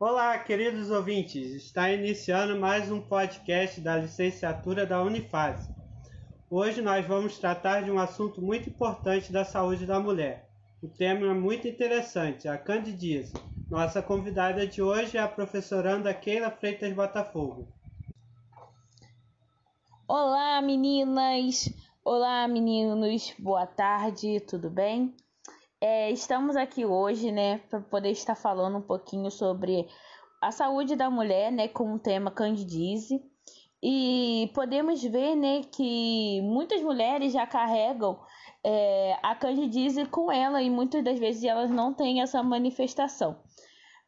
Olá, queridos ouvintes! Está iniciando mais um podcast da licenciatura da Unifase. Hoje nós vamos tratar de um assunto muito importante da saúde da mulher. O tema é muito interessante, a candidíase. Nossa convidada de hoje é a professora Ana Keila Freitas Botafogo. Olá, meninas! Olá, meninos! Boa tarde, tudo bem? É, estamos aqui hoje, né, para poder estar falando um pouquinho sobre a saúde da mulher, né, com o tema candidíase. E podemos ver, né, que muitas mulheres já carregam é, a candidíase com ela e muitas das vezes elas não têm essa manifestação.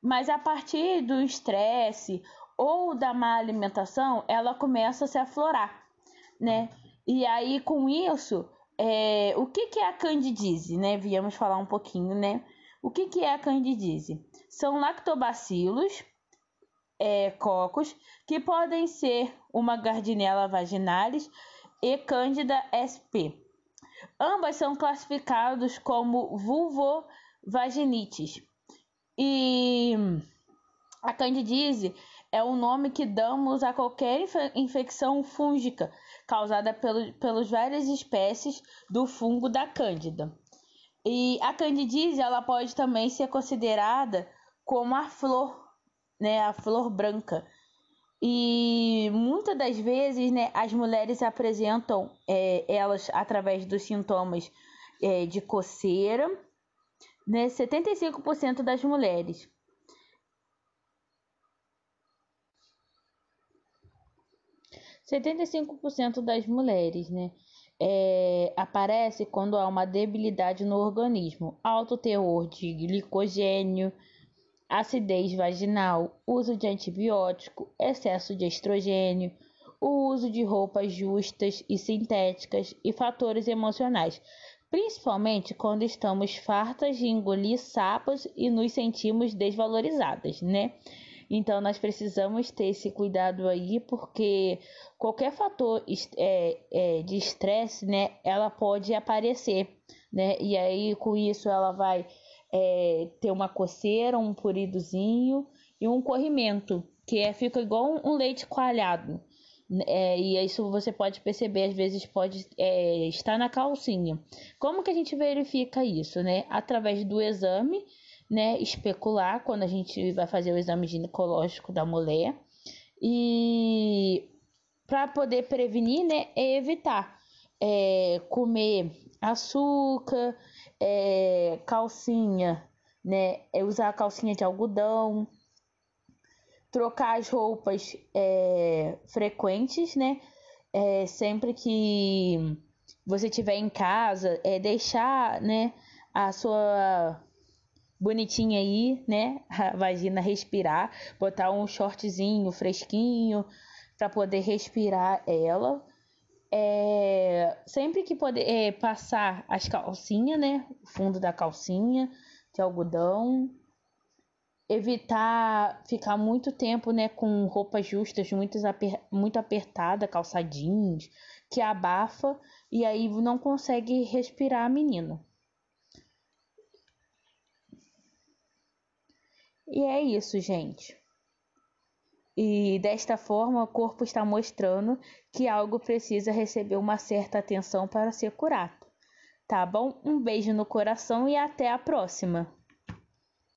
Mas a partir do estresse ou da má alimentação, ela começa a se aflorar, né? E aí com isso é, o que, que é a candidíase, né? Viemos falar um pouquinho, né? O que, que é a candidíase? São lactobacilos, é, cocos, que podem ser uma gardinella vaginalis e Candida sp. Ambas são classificados como vulvovaginites. E a candidíase é o nome que damos a qualquer infecção fúngica causada pelo, pelas várias espécies do fungo da cândida. E a candidíase ela pode também ser considerada como a flor, né, a flor branca. E muitas das vezes, né, as mulheres apresentam é, elas através dos sintomas é, de coceira, né, 75% das mulheres. 75% das mulheres, né? É, aparece quando há uma debilidade no organismo, alto teor de glicogênio, acidez vaginal, uso de antibiótico, excesso de estrogênio, o uso de roupas justas e sintéticas e fatores emocionais, principalmente quando estamos fartas de engolir sapos e nos sentimos desvalorizadas, né? Então nós precisamos ter esse cuidado aí, porque qualquer fator é, é, de estresse, né, ela pode aparecer, né? E aí com isso ela vai é, ter uma coceira, um puridozinho e um corrimento, que é, fica igual um, leite coalhado. É, e isso você pode perceber, às vezes pode é, estar na calcinha. Como que a gente verifica isso, né? Através do exame né, especular quando a gente vai fazer o exame ginecológico da mulher. E para poder prevenir, né, evitar é, comer açúcar, é, calcinha, né, é usar calcinha de algodão, trocar as roupas é, frequentes, né, é, sempre que você estiver em casa, é deixar, né, a sua bonitinha aí, né? A vagina respirar, botar um shortzinho fresquinho para poder respirar ela. É, sempre que poder é, passar as calcinhas, né? O fundo da calcinha de algodão. Evitar ficar muito tempo, né, com roupas justas, muito, aper muito apertada, calçadinhos, que abafa e aí não consegue respirar a menina. E é isso, gente. E desta forma, o corpo está mostrando que algo precisa receber uma certa atenção para ser curado. Tá bom? Um beijo no coração e até a próxima!